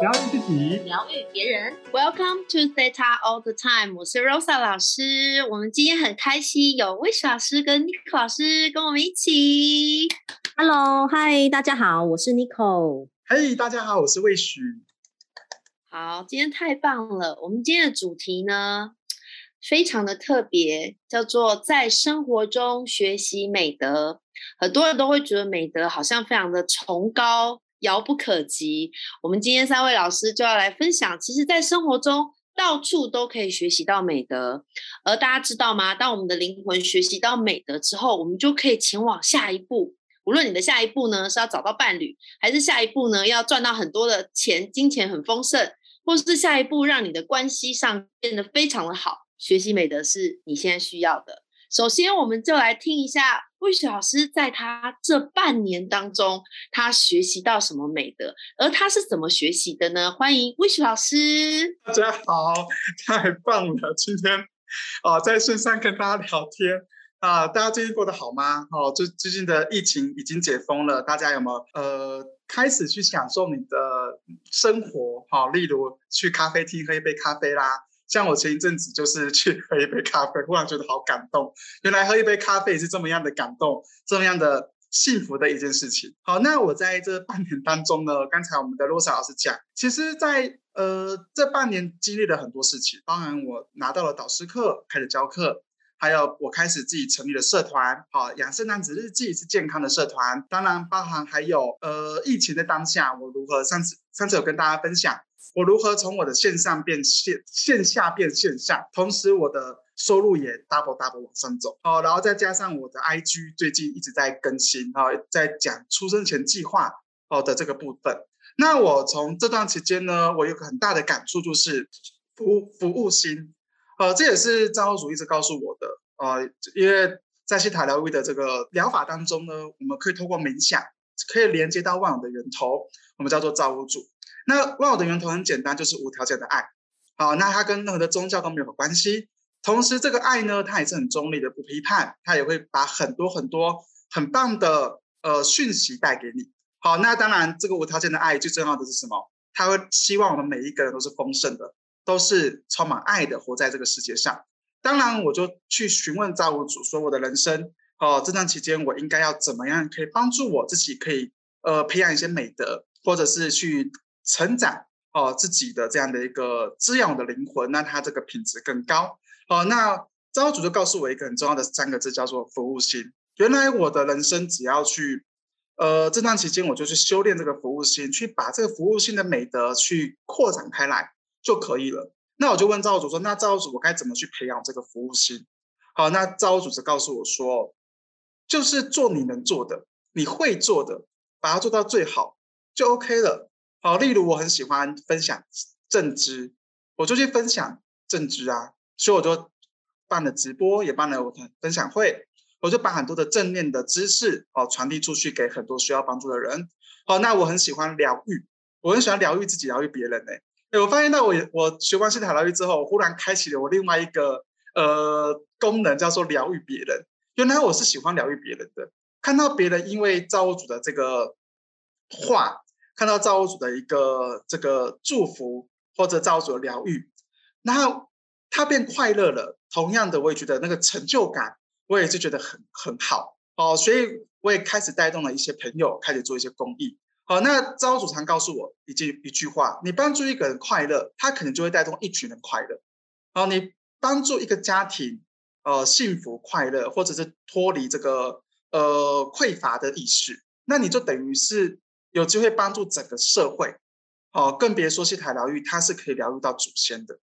疗愈自己，疗愈别人。Welcome to Theta All the Time，我是 Rosa 老师。我们今天很开心，有 Wish 老师跟 Nico 老师跟我们一起。Hello，Hi，，大家好，我是 Nico。嘿，大家好，我是 Wish。好，今天太棒了。我们今天的主题呢，非常的特别，叫做在生活中学习美德。很多人都会觉得美德好像非常的崇高。遥不可及。我们今天三位老师就要来分享，其实，在生活中到处都可以学习到美德。而大家知道吗？当我们的灵魂学习到美德之后，我们就可以前往下一步。无论你的下一步呢是要找到伴侣，还是下一步呢要赚到很多的钱，金钱很丰盛，或是下一步让你的关系上变得非常的好，学习美德是你现在需要的。首先，我们就来听一下。魏雪老师在他这半年当中，他学习到什么美德？而他是怎么学习的呢？欢迎魏雪老师。大家好，太棒了！今天啊，在线上跟大家聊天啊，大家最近过得好吗？哦，最最近的疫情已经解封了，大家有没有呃开始去享受你的生活？好，例如去咖啡厅喝一杯咖啡啦。像我前一阵子就是去 喝一杯咖啡，忽然觉得好感动。原来喝一杯咖啡是这么样的感动，这么样的幸福的一件事情。好，那我在这半年当中呢，刚才我们的洛莎老师讲，其实，在呃这半年经历了很多事情。当然，我拿到了导师课，开始教课，还有我开始自己成立了社团。好，养生男子日记是健康的社团。当然，包含还有呃疫情的当下，我如何上次上次有跟大家分享。我如何从我的线上变线线下变线下，同时我的收入也 double double 往上走，好，然后再加上我的 IG 最近一直在更新，哈，在讲出生前计划哦的这个部分。那我从这段期间呢，我有个很大的感触，就是服服务心，呃，这也是张主一直告诉我的，呃，因为在西塔疗愈的这个疗法当中呢，我们可以通过冥想，可以连接到万有的源头，我们叫做造物主。那万有的源头很简单，就是无条件的爱。好，那它跟任何的宗教都没有关系。同时，这个爱呢，它也是很中立的，不批判，它也会把很多很多很棒的呃讯息带给你。好，那当然，这个无条件的爱最重要的是什么？他会希望我们每一个人都是丰盛的，都是充满爱的，活在这个世界上。当然，我就去询问造物主，说我的人生哦，这段期间我应该要怎么样，可以帮助我自己，可以呃培养一些美德，或者是去。成长哦，自己的这样的一个滋养的灵魂，那他这个品质更高哦。那造物主就告诉我一个很重要的三个字，叫做服务心。原来我的人生只要去，呃，这段期间我就去修炼这个服务心，去把这个服务心的美德去扩展开来就可以了。那我就问造物主说，那造物主我该怎么去培养这个服务心？好，那造物主就告诉我说，就是做你能做的，你会做的，把它做到最好就 OK 了。好，例如我很喜欢分享正知，我就去分享正知啊，所以我就办了直播，也办了我的分享会，我就把很多的正念的知识哦传递出去给很多需要帮助的人。好，那我很喜欢疗愈，我很喜欢疗愈自己，疗愈别人呢。哎，我发现到我我学完心塔疗愈之后，忽然开启了我另外一个呃功能，叫做疗愈别人。原来我是喜欢疗愈别人的，看到别人因为造物主的这个话。看到造物主的一个这个祝福，或者造物主的疗愈，然后他变快乐了。同样的，我也觉得那个成就感，我也是觉得很很好哦。所以我也开始带动了一些朋友，开始做一些公益。好，那造物主常告诉我一句一句话：你帮助一个人快乐，他可能就会带动一群人快乐。好，你帮助一个家庭，呃，幸福快乐，或者是脱离这个呃匮乏的意识，那你就等于是。有机会帮助整个社会，哦，更别说西台疗愈，它是可以疗愈到祖先的。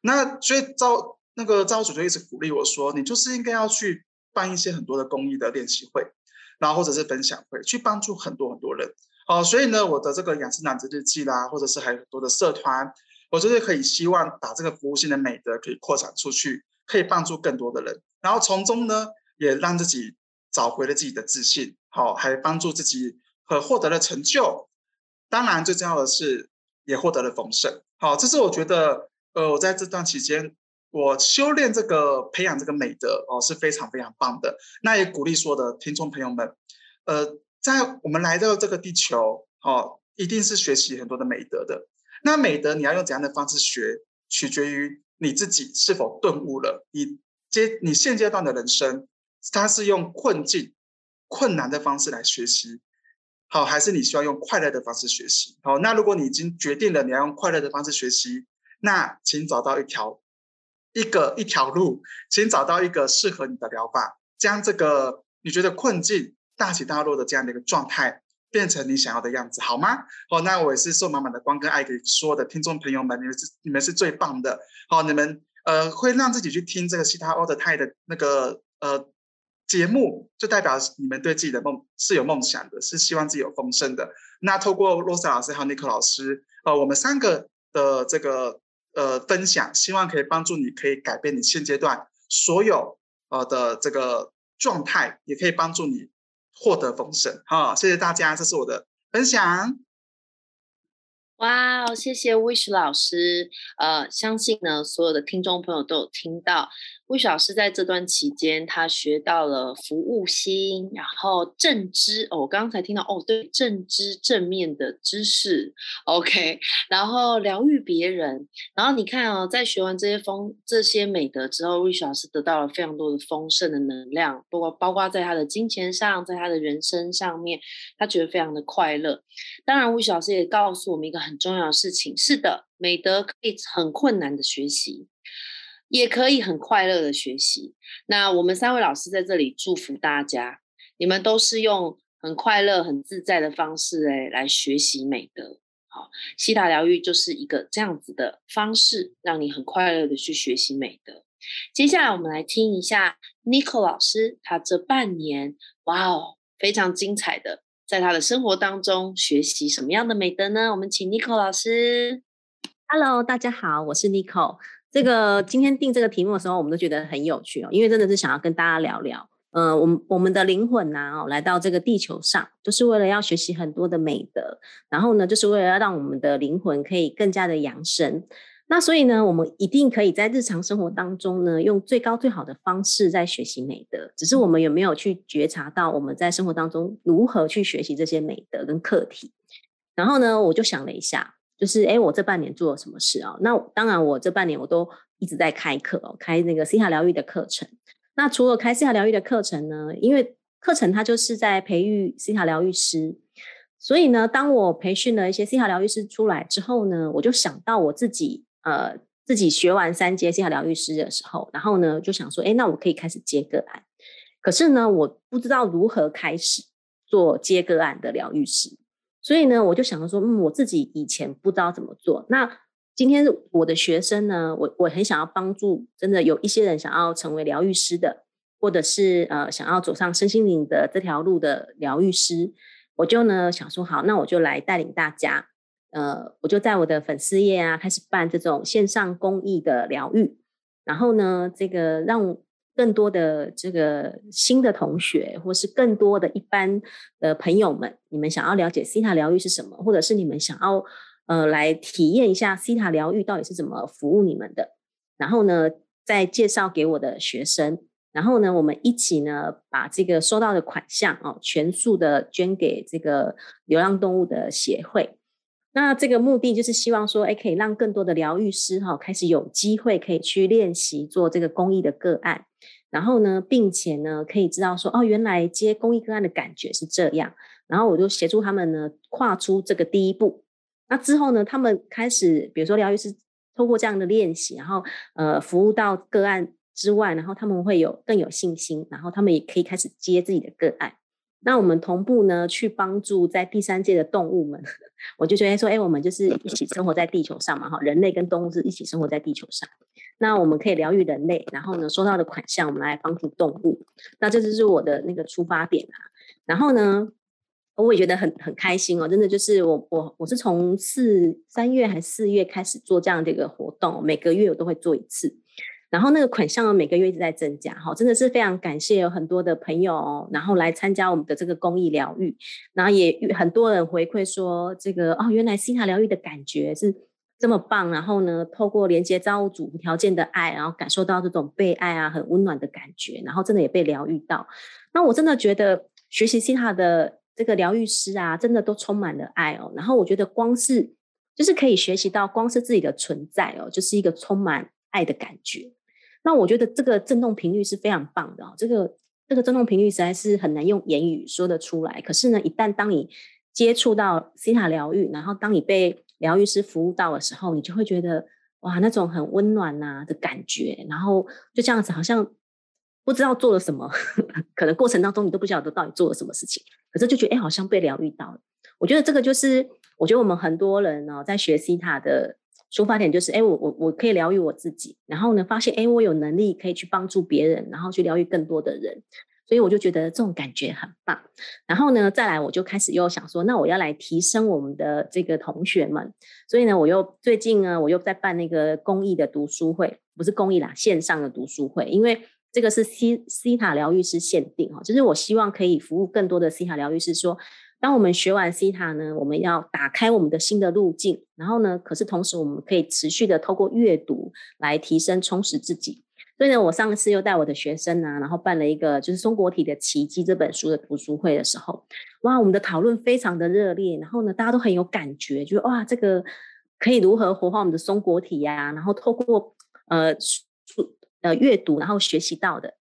那所以招那个招主就一直鼓励我说，你就是应该要去办一些很多的公益的练习会，然后或者是分享会，去帮助很多很多人。哦，所以呢，我的这个养生男子日记啦，或者是还有很多的社团，我就是可以希望把这个服务性的美德可以扩展出去，可以帮助更多的人，然后从中呢，也让自己找回了自己的自信，好，还帮助自己。和获得了成就，当然最重要的是也获得了丰盛。好，这是我觉得，呃，我在这段期间，我修炼这个培养这个美德哦，是非常非常棒的。那也鼓励所有的听众朋友们，呃，在我们来到这个地球，哦，一定是学习很多的美德的。那美德你要用怎样的方式学，取决于你自己是否顿悟了。你阶你现阶段的人生，它是用困境、困难的方式来学习，好，还是你需要用快乐的方式学习？好，那如果你已经决定了你要用快乐的方式学习，那请找到一条一个一条路，请找到一个适合你的疗法，将这个你觉得困境大起大落的这样的一个状态。变成你想要的样子，好吗？好，那我也是受满满的光跟爱给所有的听众朋友们，你们是你们是最棒的。好，你们呃会让自己去听这个西塔奥德泰的那个呃节目，就代表你们对自己的梦是有梦想的，是希望自己有丰盛的。那透过罗萨老师还有尼克老师，呃，我们三个的这个呃分享，希望可以帮助你，可以改变你现阶段所有呃的这个状态，也可以帮助你。获得丰盛，好，谢谢大家，这是我的分享。哇，谢谢 Wish 老师，呃，相信呢，所有的听众朋友都有听到。，wish 老师在这段期间，他学到了服务心，然后正知哦，我刚才听到哦，对，正知正面的知识，OK，然后疗愈别人，然后你看哦，在学完这些丰这些美德之后，，wish 老师得到了非常多的丰盛的能量，包括包括在他的金钱上，在他的人生上面，他觉得非常的快乐。当然，，wish 老师也告诉我们一个很很重要的事情，是的，美德可以很困难的学习。也可以很快乐的学习。那我们三位老师在这里祝福大家，你们都是用很快乐、很自在的方式哎来学习美德。好，西塔疗愈就是一个这样子的方式，让你很快乐的去学习美德。接下来我们来听一下 n i c o 老师，他这半年哇哦非常精彩的，在他的生活当中学习什么样的美德呢？我们请 n i c o 老师。Hello，大家好，我是 n i c o 这个今天定这个题目的时候，我们都觉得很有趣哦，因为真的是想要跟大家聊聊，呃，我们我们的灵魂呐，哦，来到这个地球上，就是为了要学习很多的美德，然后呢，就是为了要让我们的灵魂可以更加的养生。那所以呢，我们一定可以在日常生活当中呢，用最高最好的方式在学习美德。只是我们有没有去觉察到我们在生活当中如何去学习这些美德跟课题？然后呢，我就想了一下。就是哎，我这半年做了什么事啊？那当然，我这半年我都一直在开课哦，开那个西塔疗愈的课程。那除了开西塔疗愈的课程呢，因为课程它就是在培育西塔疗愈师，所以呢，当我培训了一些西塔疗愈师出来之后呢，我就想到我自己呃自己学完三阶西塔疗愈师的时候，然后呢就想说，哎，那我可以开始接个案。可是呢，我不知道如何开始做接个案的疗愈师。所以呢，我就想说，嗯，我自己以前不知道怎么做。那今天我的学生呢，我我很想要帮助，真的有一些人想要成为疗愈师的，或者是呃想要走上身心灵的这条路的疗愈师，我就呢想说，好，那我就来带领大家，呃，我就在我的粉丝页啊开始办这种线上公益的疗愈，然后呢，这个让。更多的这个新的同学，或是更多的一般的朋友们，你们想要了解西塔疗愈是什么，或者是你们想要呃来体验一下西塔疗愈到底是怎么服务你们的，然后呢再介绍给我的学生，然后呢我们一起呢把这个收到的款项哦全数的捐给这个流浪动物的协会。那这个目的就是希望说，哎，可以让更多的疗愈师哈开始有机会可以去练习做这个公益的个案，然后呢，并且呢，可以知道说，哦，原来接公益个案的感觉是这样，然后我就协助他们呢跨出这个第一步。那之后呢，他们开始，比如说疗愈师透过这样的练习，然后呃服务到个案之外，然后他们会有更有信心，然后他们也可以开始接自己的个案。那我们同步呢，去帮助在第三界的动物们，我就觉得说，哎，我们就是一起生活在地球上嘛，哈，人类跟动物是一起生活在地球上。那我们可以疗愈人类，然后呢，收到的款项我们来帮助动物。那这就是我的那个出发点啊。然后呢，我也觉得很很开心哦，真的就是我我我是从四三月还四月开始做这样的一个活动，每个月我都会做一次。然后那个款项呢，每个月一直在增加，哈，真的是非常感谢有很多的朋友，然后来参加我们的这个公益疗愈，然后也很多人回馈说，这个哦，原来西塔疗愈的感觉是这么棒，然后呢，透过连接造物主无条件的爱，然后感受到这种被爱啊，很温暖的感觉，然后真的也被疗愈到。那我真的觉得学习西塔的。这个疗愈师啊，真的都充满了爱哦。然后我觉得光是就是可以学习到，光是自己的存在哦，就是一个充满爱的感觉。那我觉得这个振动频率是非常棒的哦。这个这个振动频率实在是很难用言语说得出来。可是呢，一旦当你接触到西塔疗愈，然后当你被疗愈师服务到的时候，你就会觉得哇，那种很温暖呐的感觉。然后就这样子，好像不知道做了什么，可能过程当中你都不晓得到底做了什么事情，可是就觉得哎，好像被疗愈到了。我觉得这个就是，我觉得我们很多人呢，在学西塔的出发点就是，哎，我我我可以疗愈我自己，然后呢，发现哎，我有能力可以去帮助别人，然后去疗愈更多的人。所以我就觉得这种感觉很棒，然后呢，再来我就开始又想说，那我要来提升我们的这个同学们，所以呢，我又最近呢，我又在办那个公益的读书会，不是公益啦，线上的读书会，因为这个是西西塔疗愈师限定哈，就是我希望可以服务更多的西塔疗愈师，说当我们学完西塔呢，我们要打开我们的新的路径，然后呢，可是同时我们可以持续的透过阅读来提升充实自己。所以呢，我上次又带我的学生啊，然后办了一个就是《松果体的奇迹》这本书的读书会的时候，哇，我们的讨论非常的热烈，然后呢，大家都很有感觉，就哇，这个可以如何活化我们的松果体呀？然后透过呃呃阅读，然后学习到的，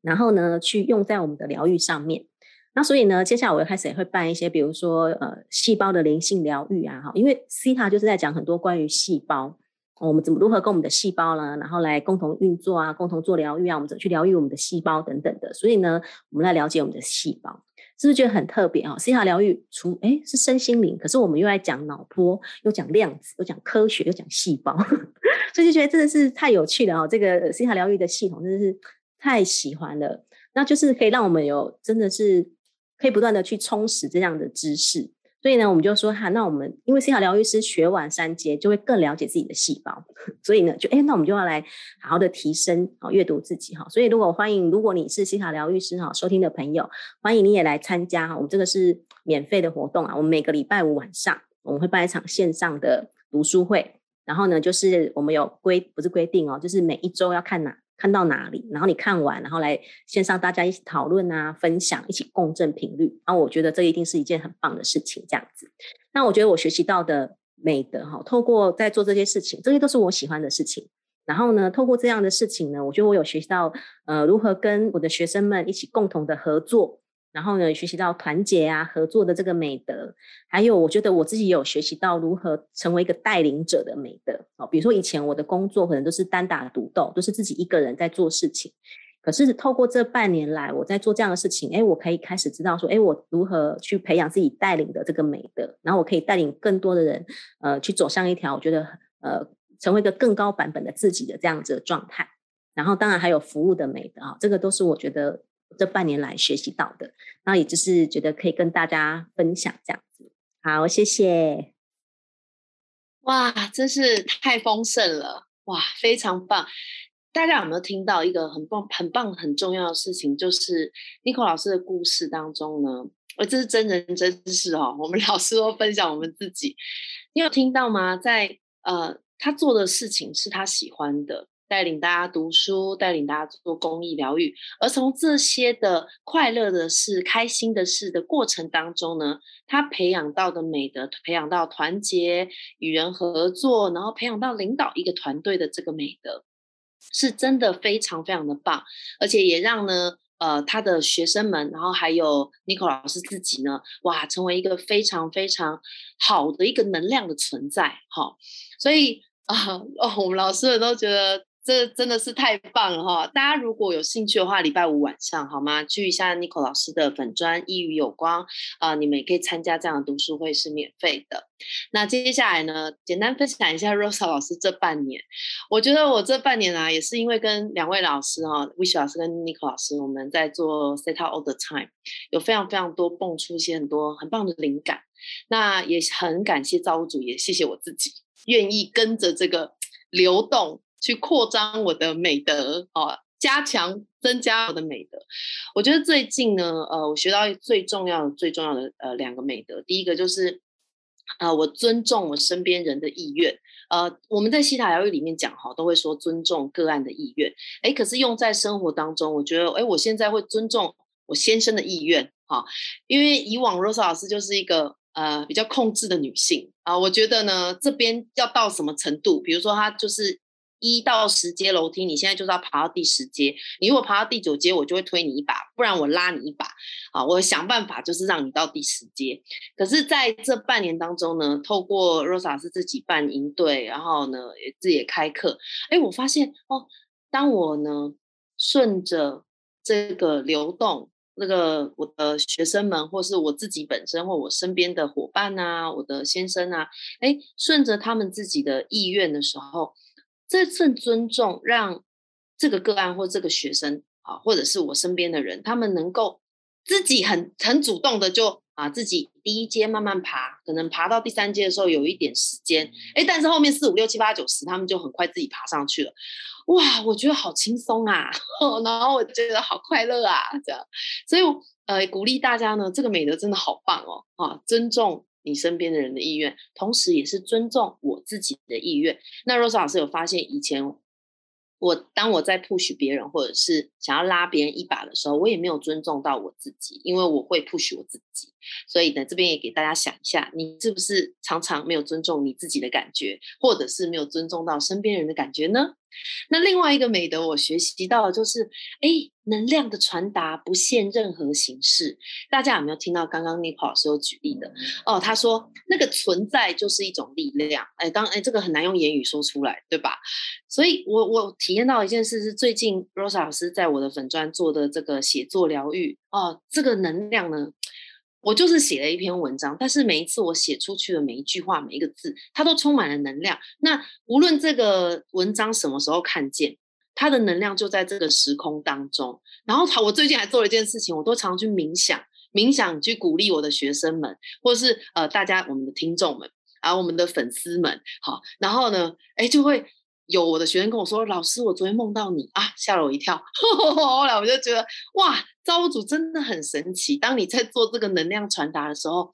然后呢，去用在我们的疗愈上面。那所以呢，接下来我又开始也会办一些，比如说呃细胞的灵性疗愈啊，哈，因为 C 塔就是在讲很多关于细胞。我们怎么如何跟我们的细胞呢？然后来共同运作啊，共同做疗愈啊，我们怎么去疗愈我们的细胞等等的。所以呢，我们来了解我们的细胞，是不是觉得很特别啊？西塔疗愈除哎是身心灵，可是我们又在讲脑波，又讲量子，又讲科学，又讲细胞，所以就觉得真的是太有趣了哦。这个西塔疗愈的系统真的是太喜欢了，那就是可以让我们有真的是可以不断的去充实这样的知识。所以呢，我们就说哈，那我们因为西塔疗愈师学完三阶，就会更了解自己的细胞。所以呢，就哎，那我们就要来好好的提升啊，阅读自己哈。所以如果欢迎，如果你是西塔疗愈师哈，收听的朋友，欢迎你也来参加哈。我们这个是免费的活动啊，我们每个礼拜五晚上我们会办一场线上的读书会。然后呢，就是我们有规不是规定哦，就是每一周要看哪。看到哪里，然后你看完，然后来线上大家一起讨论啊，分享，一起共振频率。然后我觉得这一定是一件很棒的事情，这样子。那我觉得我学习到的美德哈，透过在做这些事情，这些都是我喜欢的事情。然后呢，透过这样的事情呢，我觉得我有学习到呃，如何跟我的学生们一起共同的合作。然后呢，学习到团结啊、合作的这个美德，还有我觉得我自己有学习到如何成为一个带领者的美德哦。比如说以前我的工作可能都是单打独斗，都是自己一个人在做事情。可是透过这半年来，我在做这样的事情，哎，我可以开始知道说，哎，我如何去培养自己带领的这个美德，然后我可以带领更多的人，呃，去走向一条我觉得呃，成为一个更高版本的自己的这样子的状态。然后当然还有服务的美德啊，这个都是我觉得。这半年来学习到的，那也就是觉得可以跟大家分享这样子。好，谢谢。哇，真是太丰盛了！哇，非常棒。大家有没有听到一个很棒、很棒、很重要的事情？就是 n i c o 老师的故事当中呢，呃，这是真人真事哦。我们 老师都分享我们自己，你有听到吗？在呃，他做的事情是他喜欢的。带领大家读书，带领大家做公益疗愈，而从这些的快乐的事、开心的事的过程当中呢，他培养到的美德，培养到团结、与人合作，然后培养到领导一个团队的这个美德，是真的非常非常的棒，而且也让呢，呃，他的学生们，然后还有 n i c o 老师自己呢，哇，成为一个非常非常好的一个能量的存在，哈，所以啊，哦，我们老师们都觉得。这真的是太棒了哈！大家如果有兴趣的话，礼拜五晚上好吗？去一下 n i c o 老师的粉砖“一语有光”啊，你们也可以参加这样的读书会，是免费的。那接下来呢，简单分享一下 Rosa 老师这半年。我觉得我这半年啊，也是因为跟两位老师哈，Wish 老师跟 n i c o 老师，我们在做 Set Out All the Time，有非常非常多蹦出一些很多很棒的灵感。那也很感谢造物主，也谢谢我自己，愿意跟着这个流动。去扩张我的美德哦，加强增加我的美德。我觉得最近呢，呃，我学到最重要的、最重要的呃两个美德。第一个就是，呃，我尊重我身边人的意愿。呃，我们在西塔疗愈里面讲哈，都会说尊重个案的意愿。哎，可是用在生活当中，我觉得，哎，我现在会尊重我先生的意愿哈，因为以往 Rose 老师就是一个呃比较控制的女性啊，我觉得呢这边要到什么程度，比如说她就是。一到十阶楼梯，你现在就是要爬到第十阶。你如果爬到第九阶，我就会推你一把，不然我拉你一把。啊，我想办法就是让你到第十阶。可是在这半年当中呢，透过 Rosa 是自己办营队，然后呢也自己也开课。哎，我发现哦，当我呢顺着这个流动，那个我的学生们，或是我自己本身，或我身边的伙伴啊，我的先生啊，哎，顺着他们自己的意愿的时候。这份尊重，让这个个案或这个学生啊，或者是我身边的人，他们能够自己很很主动的就啊，自己第一阶慢慢爬，可能爬到第三阶的时候有一点时间，哎，但是后面四五六七八九十，他们就很快自己爬上去了。哇，我觉得好轻松啊，然后我觉得好快乐啊，这样，所以呃，鼓励大家呢，这个美德真的好棒哦，啊，尊重。你身边的人的意愿，同时也是尊重我自己的意愿。那 Rose 老师有发现，以前我当我在 push 别人，或者是想要拉别人一把的时候，我也没有尊重到我自己，因为我会 push 我自己。所以呢，这边也给大家想一下，你是不是常常没有尊重你自己的感觉，或者是没有尊重到身边人的感觉呢？那另外一个美德，我学习到的就是，哎，能量的传达不限任何形式。大家有没有听到刚刚 n i c o 老师有举例的？哦，他说那个存在就是一种力量。哎，当哎，这个很难用言语说出来，对吧？所以我我体验到一件事是，最近 Rose 老师在我的粉砖做的这个写作疗愈，哦，这个能量呢。我就是写了一篇文章，但是每一次我写出去的每一句话、每一个字，它都充满了能量。那无论这个文章什么时候看见，它的能量就在这个时空当中。然后，我最近还做了一件事情，我都常去冥想，冥想去鼓励我的学生们，或是呃大家我们的听众们啊，我们的粉丝们，好，然后呢，哎，就会。有我的学生跟我说：“老师，我昨天梦到你啊，吓了我一跳。”后来我就觉得，哇，造物主真的很神奇。当你在做这个能量传达的时候，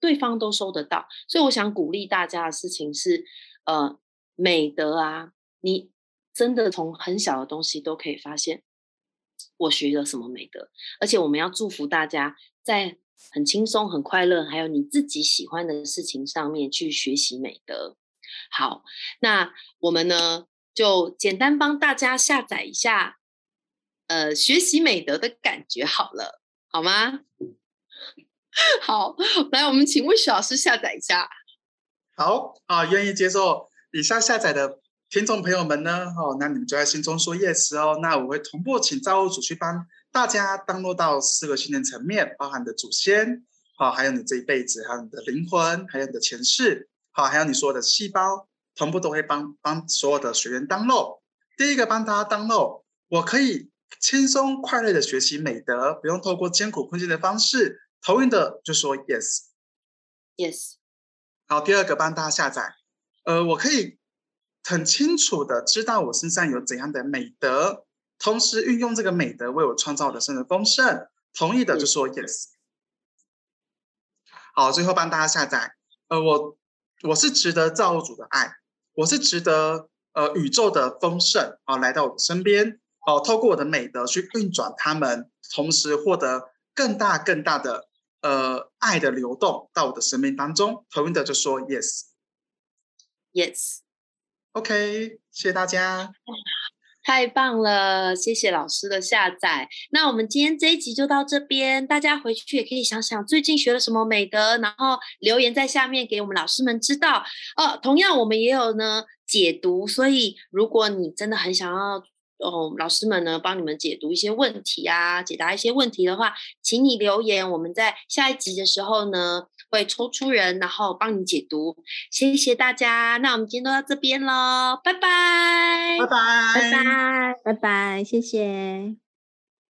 对方都收得到。所以我想鼓励大家的事情是：呃，美德啊，你真的从很小的东西都可以发现我学了什么美德。而且我们要祝福大家在很轻松、很快乐，还有你自己喜欢的事情上面去学习美德。好，那我们呢就简单帮大家下载一下，呃，学习美德的感觉好了，好吗？好，来，我们请魏雪老师下载一下。好啊，愿意接受以下下载的听众朋友们呢，哦，那你们就在心中说 yes 哦。那我会同步请造物主去帮大家登录到四个信念层面，包含的祖先，好，还有你这一辈子，还有你的灵魂，还有你的前世。好，还有你说的细胞，同步都会帮帮所有的学员当漏。第一个帮大家当漏，我可以轻松快乐的学习美德，不用透过艰苦困境的方式。同意的就说 yes，yes。好，第二个帮大家下载，呃，我可以很清楚的知道我身上有怎样的美德，同时运用这个美德为我创造我的生活丰盛。同意的就说 yes。好，最后帮大家下载，呃，我。我是值得造物主的爱，我是值得呃宇宙的丰盛啊来到我的身边哦，透过我的美德去运转他们，同时获得更大更大的呃爱的流动到我的生命当中。投影的就说 yes，yes，OK，谢谢大家。太棒了，谢谢老师的下载。那我们今天这一集就到这边，大家回去也可以想想最近学了什么美德，然后留言在下面给我们老师们知道。哦，同样我们也有呢解读，所以如果你真的很想要哦，老师们呢帮你们解读一些问题啊，解答一些问题的话，请你留言，我们在下一集的时候呢。会抽出人，然后帮你解读。谢谢大家，那我们今天都到这边喽，拜拜，拜拜，拜拜，拜拜，谢谢。